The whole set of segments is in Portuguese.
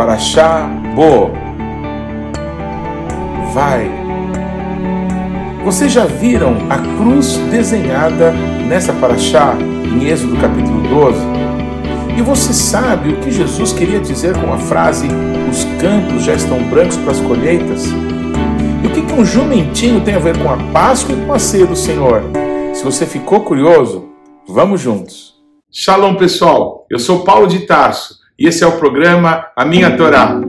Paraxá Bo. Vai. Vocês já viram a cruz desenhada nessa Paraxá, em Êxodo capítulo 12? E você sabe o que Jesus queria dizer com a frase: os campos já estão brancos para as colheitas? E o que, que um jumentinho tem a ver com a Páscoa e com a ceia do Senhor? Se você ficou curioso, vamos juntos. Shalom pessoal, eu sou Paulo de Tarso e esse é o programa A Minha Torá.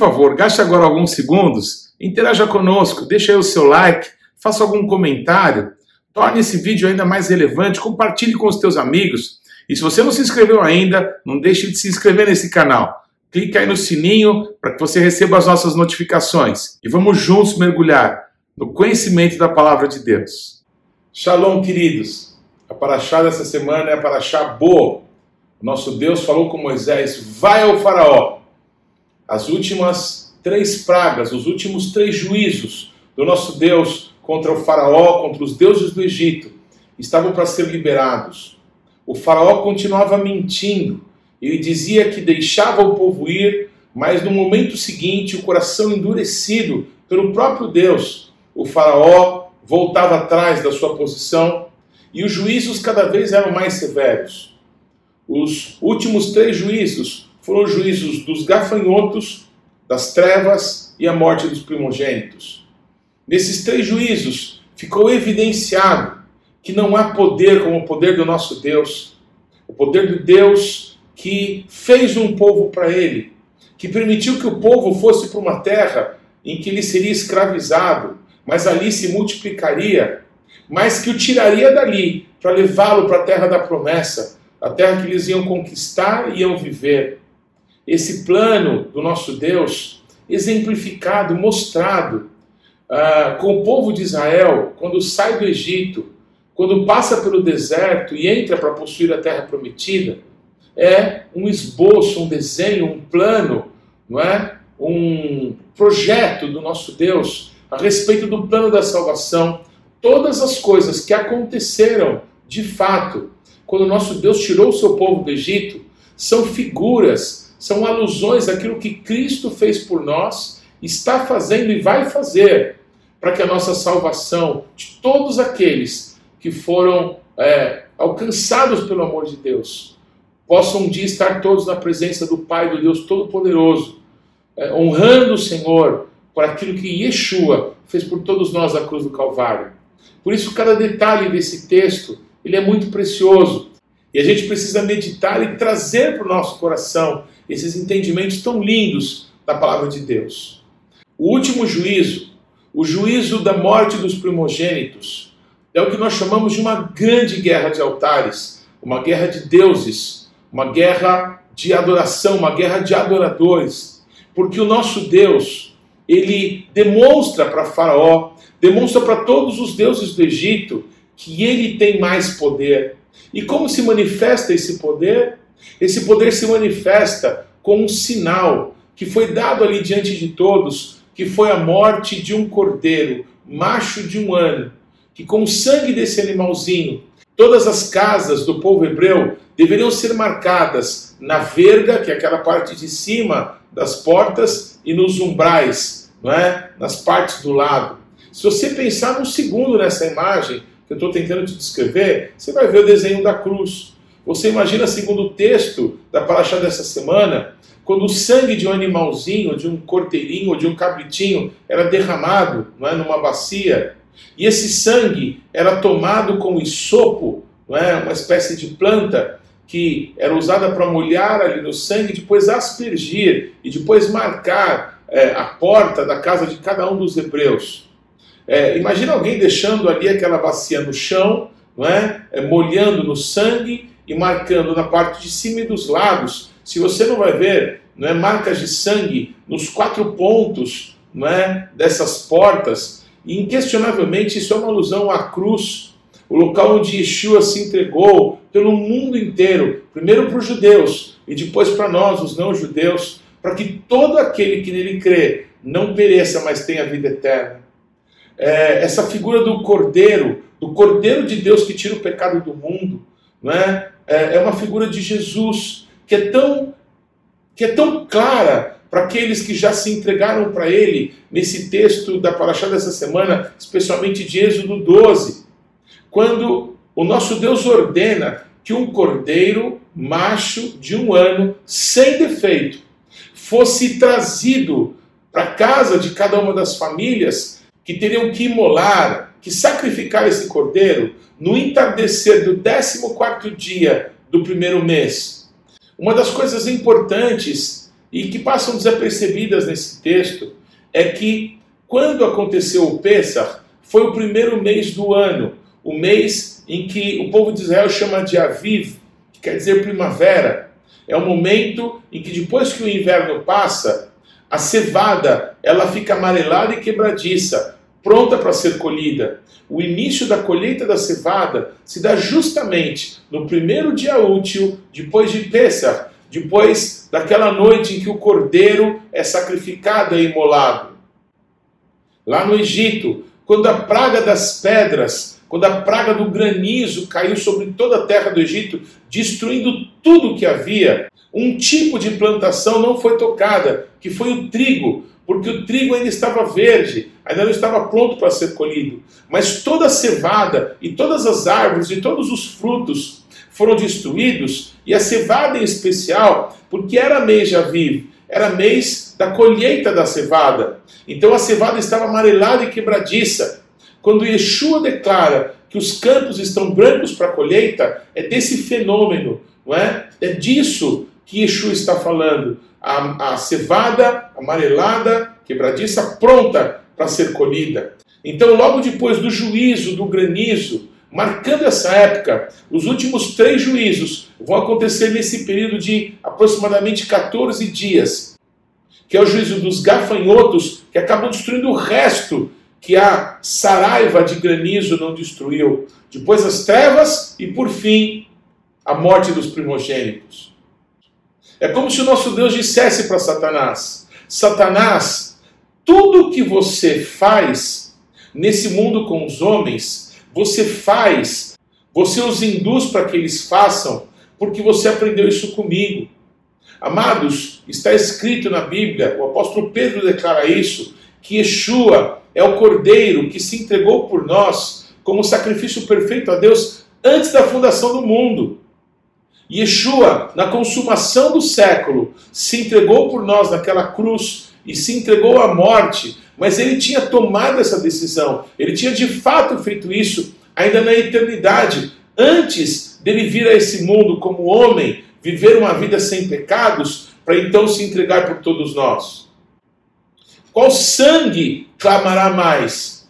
Favor, gaste agora alguns segundos, interaja conosco, deixe aí o seu like, faça algum comentário, torne esse vídeo ainda mais relevante, compartilhe com os teus amigos. E se você não se inscreveu ainda, não deixe de se inscrever nesse canal. Clique aí no sininho para que você receba as nossas notificações. E vamos juntos mergulhar no conhecimento da palavra de Deus. Shalom, queridos. A paraxá dessa semana é a paraxá Bo. O nosso Deus falou com Moisés: vai ao faraó as últimas três pragas, os últimos três juízos do nosso Deus contra o Faraó, contra os deuses do Egito, estavam para ser liberados. O Faraó continuava mentindo. Ele dizia que deixava o povo ir, mas no momento seguinte, o coração endurecido pelo próprio Deus, o Faraó voltava atrás da sua posição e os juízos cada vez eram mais severos. Os últimos três juízos foram os juízos dos gafanhotos, das trevas e a morte dos primogênitos. Nesses três juízos ficou evidenciado que não há poder como o poder do nosso Deus, o poder do Deus que fez um povo para ele, que permitiu que o povo fosse para uma terra em que ele seria escravizado, mas ali se multiplicaria, mas que o tiraria dali para levá-lo para a terra da promessa, a terra que eles iam conquistar e iam viver esse plano do nosso Deus exemplificado, mostrado uh, com o povo de Israel quando sai do Egito, quando passa pelo deserto e entra para possuir a terra prometida, é um esboço, um desenho, um plano, não é? Um projeto do nosso Deus a respeito do plano da salvação, todas as coisas que aconteceram de fato quando nosso Deus tirou o seu povo do Egito são figuras são alusões àquilo que Cristo fez por nós, está fazendo e vai fazer para que a nossa salvação de todos aqueles que foram é, alcançados pelo amor de Deus possam um dia estar todos na presença do Pai, do Deus Todo-Poderoso, é, honrando o Senhor por aquilo que Yeshua fez por todos nós na cruz do Calvário. Por isso, cada detalhe desse texto ele é muito precioso. E a gente precisa meditar e trazer para o nosso coração esses entendimentos tão lindos da palavra de Deus. O último juízo, o juízo da morte dos primogênitos, é o que nós chamamos de uma grande guerra de altares, uma guerra de deuses, uma guerra de adoração, uma guerra de adoradores, porque o nosso Deus, ele demonstra para Faraó, demonstra para todos os deuses do Egito que ele tem mais poder. E como se manifesta esse poder? Esse poder se manifesta com um sinal que foi dado ali diante de todos, que foi a morte de um cordeiro, macho de um ano, que com o sangue desse animalzinho, todas as casas do povo hebreu deveriam ser marcadas na verga, que é aquela parte de cima das portas, e nos umbrais, não é? nas partes do lado. Se você pensar um segundo nessa imagem que eu estou tentando te descrever, você vai ver o desenho da cruz. Você imagina, segundo o texto da paraxá dessa semana, quando o sangue de um animalzinho, de um corteirinho de um cabritinho era derramado não é, numa bacia, e esse sangue era tomado com isopo, não é, uma espécie de planta que era usada para molhar ali no sangue, depois aspergir e depois marcar é, a porta da casa de cada um dos hebreus. É, imagina alguém deixando ali aquela bacia no chão, não é? é molhando no sangue e marcando na parte de cima e dos lados. Se você não vai ver, não é marcas de sangue nos quatro pontos, não é dessas portas. Inquestionavelmente isso é uma alusão à cruz, o local onde Yeshua se entregou pelo mundo inteiro, primeiro para os judeus e depois para nós, os não judeus, para que todo aquele que nele crê não pereça, mas tenha vida eterna. É, essa figura do cordeiro, do cordeiro de Deus que tira o pecado do mundo, não é? é, uma figura de Jesus que é tão, que é tão clara para aqueles que já se entregaram para Ele nesse texto da Paraxá dessa semana, especialmente de Êxodo 12, quando o nosso Deus ordena que um cordeiro macho de um ano, sem defeito, fosse trazido para casa de cada uma das famílias que teriam que imolar, que sacrificar esse cordeiro no entardecer do 14 dia do primeiro mês. Uma das coisas importantes e que passam desapercebidas nesse texto é que quando aconteceu o Pêssar, foi o primeiro mês do ano, o mês em que o povo de Israel chama de Aviv, que quer dizer primavera. É o momento em que depois que o inverno passa, a cevada ela fica amarelada e quebradiça, pronta para ser colhida. O início da colheita da cevada se dá justamente no primeiro dia útil depois de Pêssar, depois daquela noite em que o cordeiro é sacrificado e imolado. Lá no Egito, quando a praga das pedras, quando a praga do granizo caiu sobre toda a terra do Egito, destruindo tudo que havia, um tipo de plantação não foi tocada, que foi o trigo, porque o trigo ainda estava verde, ainda não estava pronto para ser colhido. Mas toda a cevada e todas as árvores e todos os frutos foram destruídos, e a cevada em especial, porque era mês de Aviv, era mês da colheita da cevada. Então a cevada estava amarelada e quebradiça. Quando Yeshua declara que os campos estão brancos para a colheita, é desse fenômeno, não é? É disso que Yeshua está falando. A, a cevada amarelada, quebradiça, pronta para ser colhida. Então, logo depois do juízo, do granizo, marcando essa época, os últimos três juízos vão acontecer nesse período de aproximadamente 14 dias, que é o juízo dos gafanhotos, que acabam destruindo o resto que a saraiva de granizo não destruiu. Depois as trevas e, por fim, a morte dos primogênitos. É como se o nosso Deus dissesse para Satanás: Satanás, tudo que você faz nesse mundo com os homens, você faz, você os induz para que eles façam, porque você aprendeu isso comigo. Amados, está escrito na Bíblia, o apóstolo Pedro declara isso, que Yeshua é o cordeiro que se entregou por nós como sacrifício perfeito a Deus antes da fundação do mundo. Yeshua, na consumação do século, se entregou por nós naquela cruz e se entregou à morte, mas ele tinha tomado essa decisão, ele tinha de fato feito isso ainda na eternidade, antes dele vir a esse mundo como homem, viver uma vida sem pecados, para então se entregar por todos nós. Qual sangue clamará mais?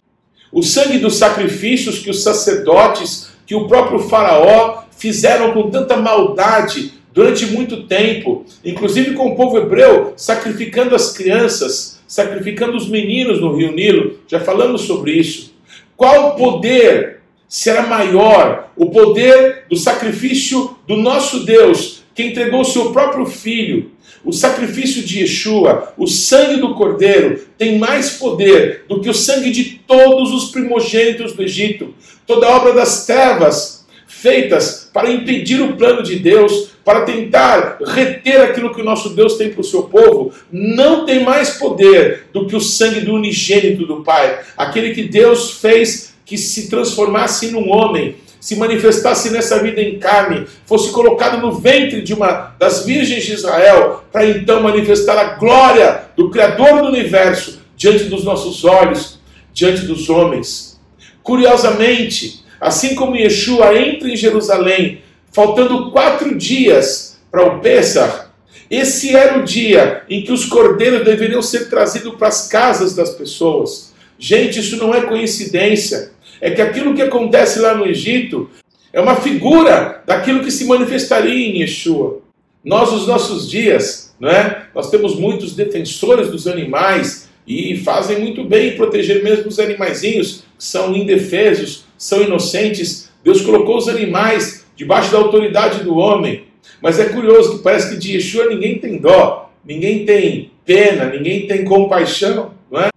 O sangue dos sacrifícios que os sacerdotes, que o próprio Faraó fizeram com tanta maldade durante muito tempo, inclusive com o povo hebreu, sacrificando as crianças, sacrificando os meninos no rio Nilo. Já falamos sobre isso. Qual poder será maior? O poder do sacrifício do nosso Deus, que entregou o seu próprio filho. O sacrifício de Yeshua, o sangue do cordeiro, tem mais poder do que o sangue de todos os primogênitos do Egito. Toda obra das trevas feitas para impedir o plano de Deus, para tentar reter aquilo que o nosso Deus tem para o seu povo, não tem mais poder do que o sangue do unigênito do Pai, aquele que Deus fez que se transformasse num homem, se manifestasse nessa vida em carne, fosse colocado no ventre de uma das virgens de Israel, para então manifestar a glória do Criador do universo diante dos nossos olhos, diante dos homens. Curiosamente, Assim como Yeshua entra em Jerusalém, faltando quatro dias para o Pêssar, esse era o dia em que os cordeiros deveriam ser trazidos para as casas das pessoas. Gente, isso não é coincidência. É que aquilo que acontece lá no Egito É uma figura daquilo que se manifestaria em Yeshua. Nós, nos nossos dias, não é? nós temos muitos defensores dos animais e fazem muito bem em proteger mesmo os animaizinhos que são indefesos, são inocentes. Deus colocou os animais debaixo da autoridade do homem. Mas é curioso que parece que de Yeshua ninguém tem dó, ninguém tem pena, ninguém tem compaixão, não é?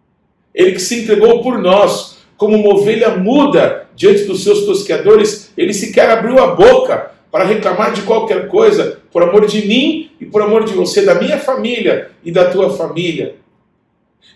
Ele que se entregou por nós, como uma ovelha muda diante dos seus tosqueadores, ele sequer abriu a boca para reclamar de qualquer coisa, por amor de mim e por amor de você, da minha família e da tua família.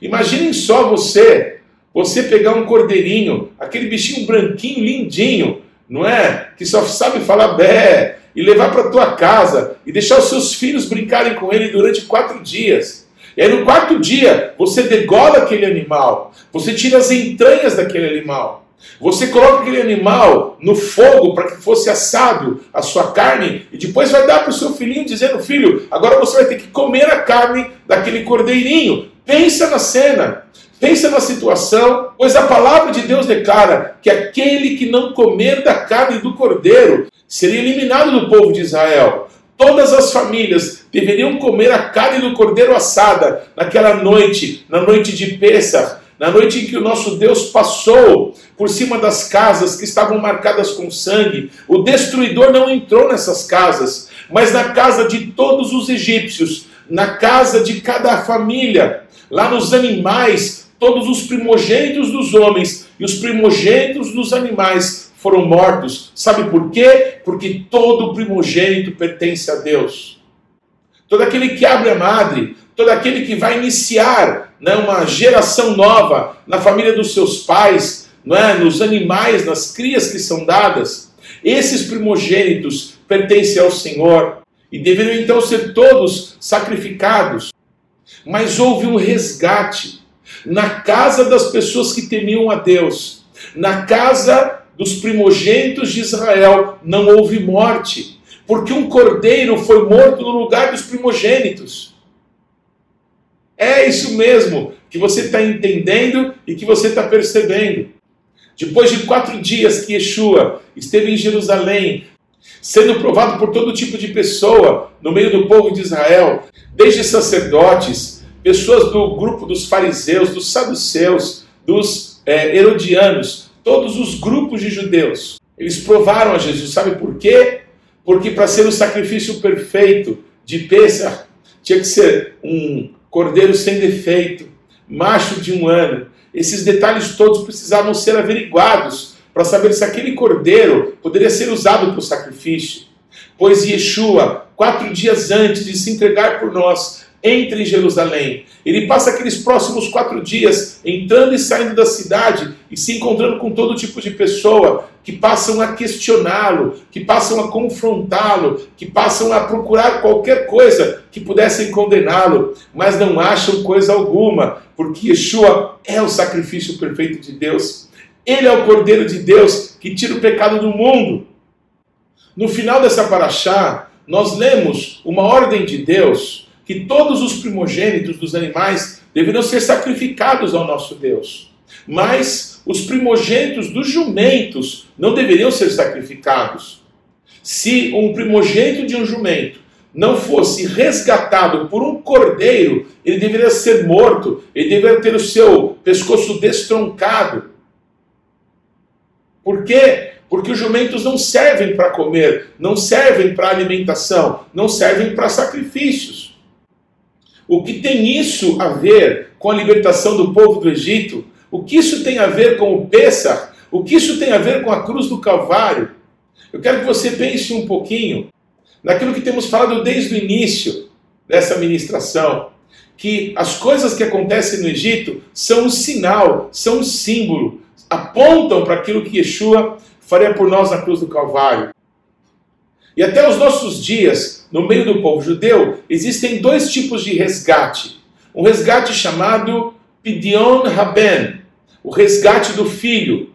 Imaginem só você, você pegar um cordeirinho, aquele bichinho branquinho, lindinho, não é? Que só sabe falar bé, e levar para tua casa e deixar os seus filhos brincarem com ele durante quatro dias. E aí no quarto dia você degola aquele animal, você tira as entranhas daquele animal. Você coloca aquele animal no fogo para que fosse assado a sua carne e depois vai dar para o seu filhinho dizendo: Filho, agora você vai ter que comer a carne daquele cordeirinho. Pensa na cena, pensa na situação, pois a palavra de Deus declara que aquele que não comer da carne do cordeiro seria eliminado do povo de Israel. Todas as famílias deveriam comer a carne do cordeiro assada naquela noite, na noite de Pêssar, na noite em que o nosso Deus passou por cima das casas que estavam marcadas com sangue. O destruidor não entrou nessas casas, mas na casa de todos os egípcios, na casa de cada família, lá nos animais, todos os primogênitos dos homens e os primogênitos dos animais foram mortos. Sabe por quê? Porque todo primogênito pertence a Deus. Todo aquele que abre a madre, todo aquele que vai iniciar né, uma geração nova na família dos seus pais, não é? nos animais, nas crias que são dadas, esses primogênitos pertencem ao Senhor e deveriam então ser todos sacrificados. Mas houve um resgate na casa das pessoas que temiam a Deus, na casa dos primogênitos de Israel não houve morte, porque um cordeiro foi morto no lugar dos primogênitos. É isso mesmo que você está entendendo e que você está percebendo. Depois de quatro dias que Yeshua esteve em Jerusalém, sendo provado por todo tipo de pessoa no meio do povo de Israel, desde sacerdotes, pessoas do grupo dos fariseus, dos saduceus, dos é, herodianos, todos os grupos de judeus. Eles provaram a Jesus, sabe por quê? Porque para ser o sacrifício perfeito de Pêssar, tinha que ser um cordeiro sem defeito, macho de um ano. Esses detalhes todos precisavam ser averiguados para saber se aquele cordeiro poderia ser usado para o sacrifício. Pois Yeshua, quatro dias antes de se entregar por nós, entra em Jerusalém. Ele passa aqueles próximos quatro dias entrando e saindo da cidade e se encontrando com todo tipo de pessoa que passam a questioná-lo, que passam a confrontá-lo, que passam a procurar qualquer coisa que pudessem condená-lo, mas não acham coisa alguma, porque Yeshua é o sacrifício perfeito de Deus. Ele é o Cordeiro de Deus que tira o pecado do mundo. No final dessa paraxá, nós lemos uma ordem de Deus que todos os primogênitos dos animais deveriam ser sacrificados ao nosso Deus. Mas os primogênitos dos jumentos não deveriam ser sacrificados. Se um primogênito de um jumento não fosse resgatado por um cordeiro, ele deveria ser morto, ele deveria ter o seu pescoço destroncado. Por quê? Porque os jumentos não servem para comer, não servem para alimentação, não servem para sacrifícios. O que tem isso a ver com a libertação do povo do Egito? O que isso tem a ver com o Pêssar? O que isso tem a ver com a cruz do Calvário? Eu quero que você pense um pouquinho naquilo que temos falado desde o início dessa ministração, que as coisas que acontecem no Egito são um sinal, são um símbolo, apontam para aquilo que Yeshua faria por nós na cruz do Calvário. E até os nossos dias, no meio do povo judeu, existem dois tipos de resgate. Um resgate chamado Pidion Haben, o resgate do filho.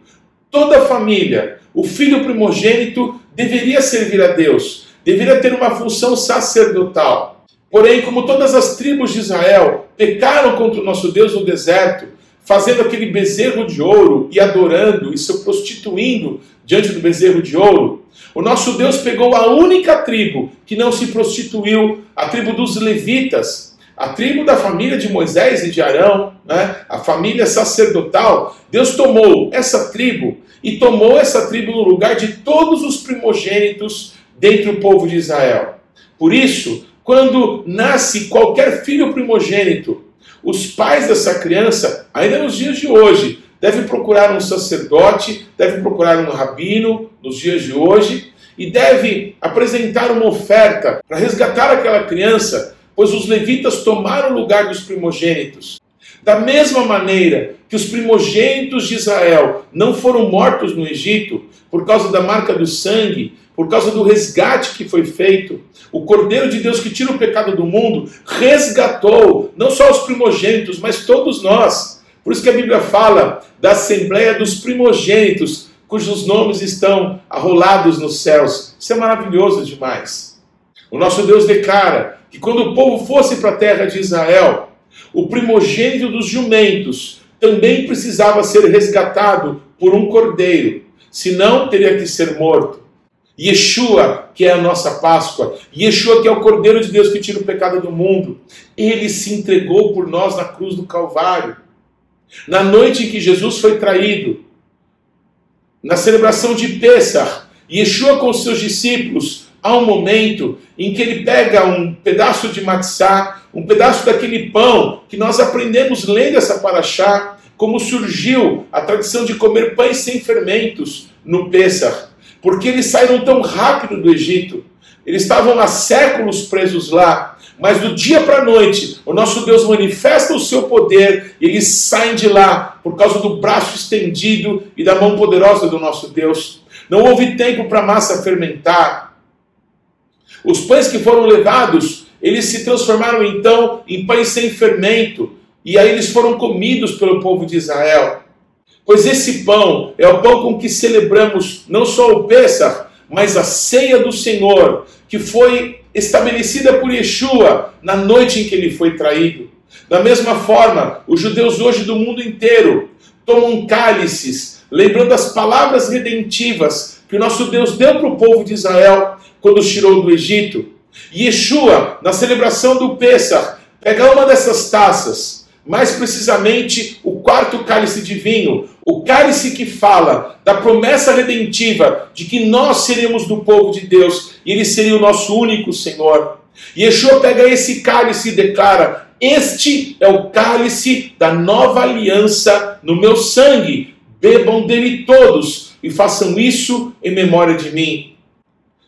Toda a família, o filho primogênito deveria servir a Deus, deveria ter uma função sacerdotal. Porém, como todas as tribos de Israel pecaram contra o nosso Deus no deserto, fazendo aquele bezerro de ouro e adorando e se prostituindo diante do bezerro de ouro. O nosso Deus pegou a única tribo que não se prostituiu, a tribo dos levitas, a tribo da família de Moisés e de Arão, né? a família sacerdotal. Deus tomou essa tribo e tomou essa tribo no lugar de todos os primogênitos dentre o povo de Israel. Por isso, quando nasce qualquer filho primogênito, os pais dessa criança, ainda nos dias de hoje, devem procurar um sacerdote, devem procurar um rabino nos dias de hoje e deve apresentar uma oferta para resgatar aquela criança, pois os levitas tomaram o lugar dos primogênitos. Da mesma maneira que os primogênitos de Israel não foram mortos no Egito por causa da marca do sangue, por causa do resgate que foi feito, o Cordeiro de Deus que tira o pecado do mundo resgatou não só os primogênitos, mas todos nós. Por isso que a Bíblia fala da Assembleia dos Primogênitos, cujos nomes estão arrolados nos céus. Isso é maravilhoso demais. O nosso Deus declara que quando o povo fosse para a terra de Israel, o primogênito dos jumentos também precisava ser resgatado por um cordeiro, senão teria que ser morto. Yeshua, que é a nossa Páscoa, Yeshua, que é o Cordeiro de Deus que tira o pecado do mundo, ele se entregou por nós na cruz do Calvário. Na noite em que Jesus foi traído, na celebração de Pêssar, Yeshua com seus discípulos, há um momento em que ele pega um pedaço de matzá, um pedaço daquele pão que nós aprendemos lendo essa paraxá, como surgiu a tradição de comer pães sem fermentos no Pêssar, porque eles saíram tão rápido do Egito, eles estavam há séculos presos lá, mas do dia para a noite, o nosso Deus manifesta o seu poder e eles saem de lá por causa do braço estendido e da mão poderosa do nosso Deus. Não houve tempo para a massa fermentar. Os pães que foram levados, eles se transformaram então em pães sem fermento, e aí eles foram comidos pelo povo de Israel. Pois esse pão é o pão com que celebramos não só o Pêssar, mas a ceia do Senhor, que foi estabelecida por Yeshua na noite em que ele foi traído. Da mesma forma, os judeus hoje do mundo inteiro tomam cálices, lembrando as palavras redentivas que o nosso Deus deu para o povo de Israel quando os tirou do Egito. Yeshua, na celebração do Pêssar, pega uma dessas taças, mais precisamente o quarto cálice de vinho, o cálice que fala da promessa redentiva de que nós seremos do povo de Deus e ele seria o nosso único Senhor. Yeshua pega esse cálice e declara: Este é o cálice da nova aliança no meu sangue. Bebam dele todos e façam isso em memória de mim.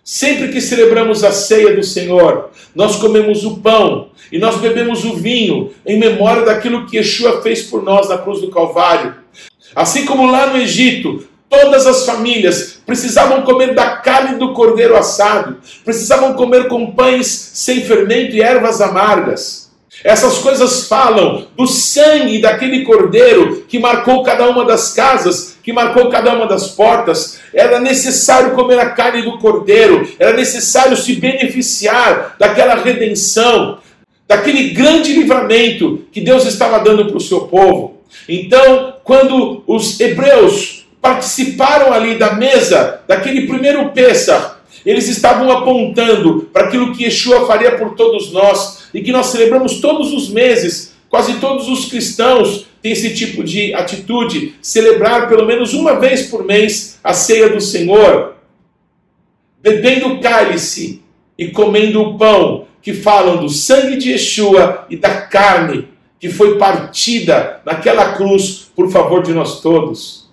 Sempre que celebramos a ceia do Senhor, nós comemos o pão e nós bebemos o vinho em memória daquilo que Yeshua fez por nós na cruz do Calvário. Assim como lá no Egito, todas as famílias precisavam comer da carne do cordeiro assado, precisavam comer com pães sem fermento e ervas amargas. Essas coisas falam do sangue daquele cordeiro que marcou cada uma das casas, que marcou cada uma das portas. Era necessário comer a carne do cordeiro, era necessário se beneficiar daquela redenção, daquele grande livramento que Deus estava dando para o seu povo. Então, quando os hebreus participaram ali da mesa, daquele primeiro Pêssar, eles estavam apontando para aquilo que Yeshua faria por todos nós e que nós celebramos todos os meses. Quase todos os cristãos têm esse tipo de atitude, celebrar pelo menos uma vez por mês a ceia do Senhor, bebendo o cálice e comendo o pão, que falam do sangue de Yeshua e da carne que foi partida naquela cruz por favor de nós todos.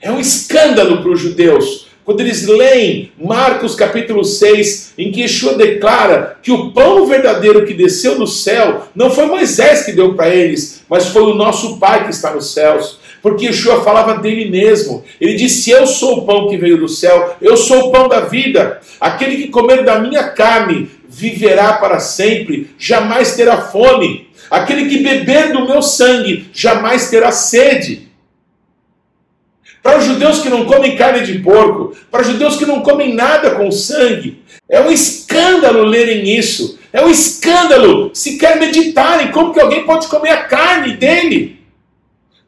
É um escândalo para os judeus quando eles leem Marcos capítulo 6, em que Yeshua declara que o pão verdadeiro que desceu do céu não foi Moisés que deu para eles, mas foi o nosso Pai que está nos céus. Porque Yeshua falava dele mesmo. Ele disse: Eu sou o pão que veio do céu, eu sou o pão da vida. Aquele que comer da minha carne viverá para sempre, jamais terá fome. Aquele que beber do meu sangue jamais terá sede. Para os judeus que não comem carne de porco, para os judeus que não comem nada com sangue, é um escândalo lerem isso. É um escândalo se quer meditarem como que alguém pode comer a carne dele.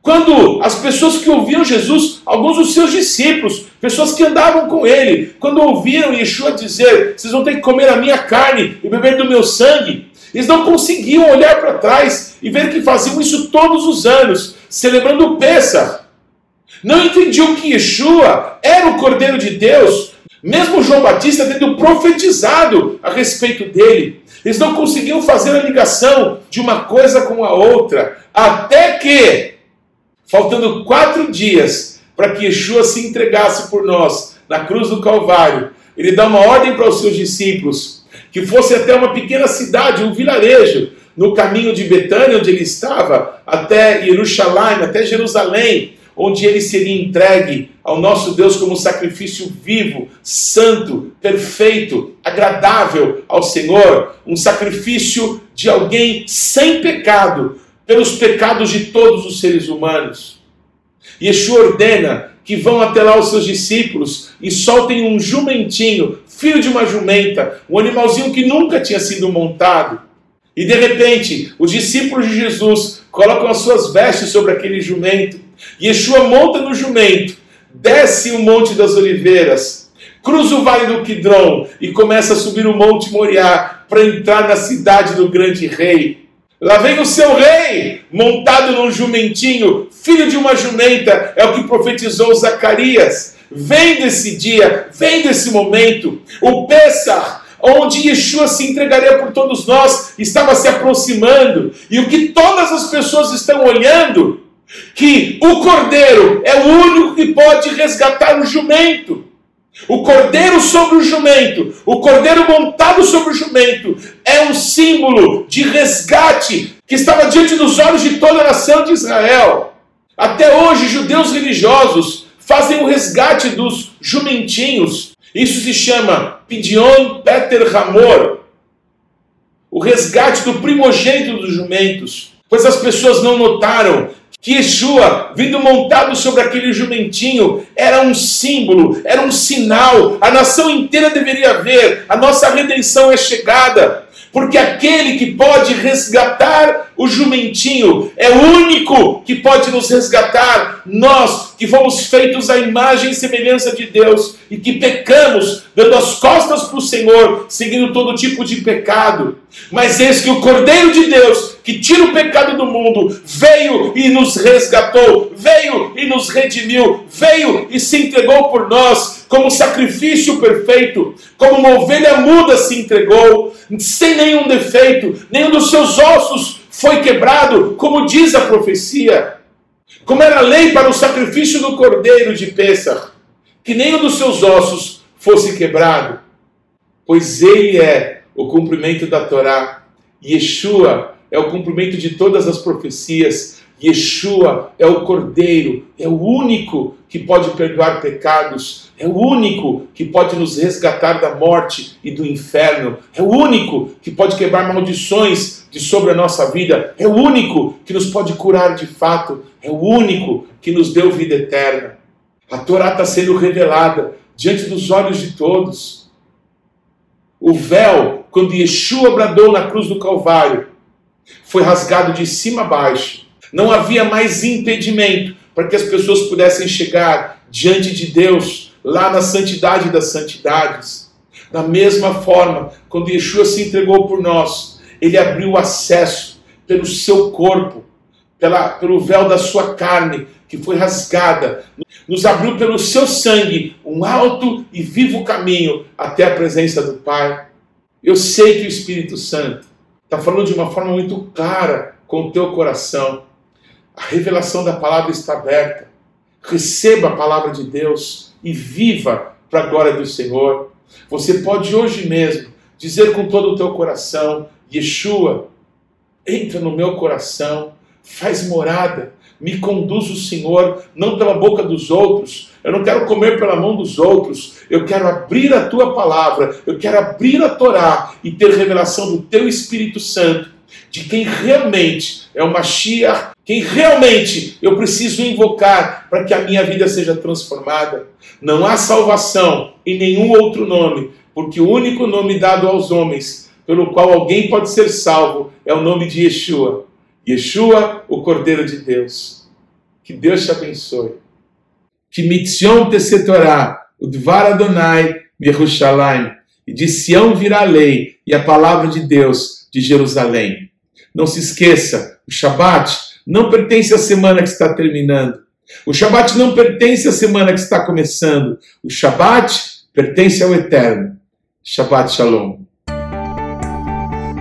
Quando as pessoas que ouviam Jesus, alguns dos seus discípulos, pessoas que andavam com ele, quando ouviram Yeshua dizer: Vocês vão ter que comer a minha carne e beber do meu sangue, eles não conseguiam olhar para trás e ver que faziam isso todos os anos, celebrando o Pêssar. Não entendiam que Yeshua era o Cordeiro de Deus, mesmo João Batista tendo profetizado a respeito dele. Eles não conseguiam fazer a ligação de uma coisa com a outra, até que faltando quatro dias para que Yeshua se entregasse por nós na cruz do Calvário, ele dá uma ordem para os seus discípulos que fosse até uma pequena cidade, um vilarejo, no caminho de Betânia, onde ele estava, até Jerusalém, até Jerusalém, onde ele seria entregue ao nosso Deus como sacrifício vivo, santo, perfeito, agradável ao Senhor, um sacrifício de alguém sem pecado, pelos pecados de todos os seres humanos. Yeshua ordena que vão até lá os seus discípulos e soltem um jumentinho, filho de uma jumenta, um animalzinho que nunca tinha sido montado. E de repente, os discípulos de Jesus colocam as suas vestes sobre aquele jumento. Yeshua monta no jumento, desce o Monte das Oliveiras, cruza o Vale do Quidron e começa a subir o Monte Moriá para entrar na cidade do grande rei. Lá vem o seu rei, montado num jumentinho, filho de uma jumenta, é o que profetizou Zacarias. Vem desse dia, vem desse momento, o Pessah, onde Yeshua se entregaria por todos nós, estava se aproximando, e o que todas as pessoas estão olhando, que o cordeiro é o único que pode resgatar o jumento. O cordeiro sobre o jumento, o cordeiro montado sobre o jumento, é um símbolo de resgate que estava diante dos olhos de toda a nação de Israel. Até hoje, judeus religiosos fazem o resgate dos jumentinhos. Isso se chama Pidion Peter Hamor, o resgate do primogênito dos jumentos. Pois as pessoas não notaram que Yeshua, vindo montado sobre aquele jumentinho, era um símbolo, era um sinal. A nação inteira deveria ver: a nossa redenção é chegada. Porque aquele que pode resgatar o jumentinho é o único que pode nos resgatar. Nós que fomos feitos à imagem e semelhança de Deus e que pecamos, dando as costas para o Senhor, seguindo todo tipo de pecado. Mas eis que o Cordeiro de Deus, que tira o pecado do mundo, veio e nos resgatou, veio e nos redimiu, veio e se entregou por nós como sacrifício perfeito, como uma ovelha muda se entregou, sem nenhum defeito, nenhum dos seus ossos foi quebrado, como diz a profecia. Como era lei para o sacrifício do cordeiro de Pêssar, que nenhum dos seus ossos fosse quebrado, pois ele é o cumprimento da Torá. Yeshua é o cumprimento de todas as profecias. Yeshua é o Cordeiro, é o único que pode perdoar pecados, é o único que pode nos resgatar da morte e do inferno, é o único que pode quebrar maldições de sobre a nossa vida, é o único que nos pode curar de fato, é o único que nos deu vida eterna. A Torá está sendo revelada diante dos olhos de todos. O véu, quando Yeshua bradou na cruz do Calvário, foi rasgado de cima a baixo. Não havia mais impedimento para que as pessoas pudessem chegar diante de Deus, lá na santidade das santidades. Da mesma forma, quando Yeshua se entregou por nós, ele abriu acesso pelo seu corpo, pela, pelo véu da sua carne, que foi rasgada, nos abriu pelo seu sangue um alto e vivo caminho até a presença do Pai. Eu sei que o Espírito Santo está falando de uma forma muito clara com o teu coração. A revelação da palavra está aberta. Receba a palavra de Deus e viva para a glória do Senhor. Você pode hoje mesmo dizer com todo o teu coração: Yeshua, entra no meu coração, faz morada, me conduz o Senhor, não pela boca dos outros. Eu não quero comer pela mão dos outros. Eu quero abrir a tua palavra, eu quero abrir a Torá e ter revelação do teu Espírito Santo, de quem realmente é o Mashiach, quem realmente eu preciso invocar para que a minha vida seja transformada. Não há salvação em nenhum outro nome, porque o único nome dado aos homens pelo qual alguém pode ser salvo é o nome de Yeshua. Yeshua, o Cordeiro de Deus. Que Deus te abençoe. Que mitzion tesetorá, o dvar Adonai, Yerushalayim. E de Sião virá a lei e a palavra de Deus de Jerusalém. Não se esqueça, o Shabat não pertence à semana que está terminando. O Shabat não pertence à semana que está começando. O Shabat pertence ao Eterno. Shabbat Shalom.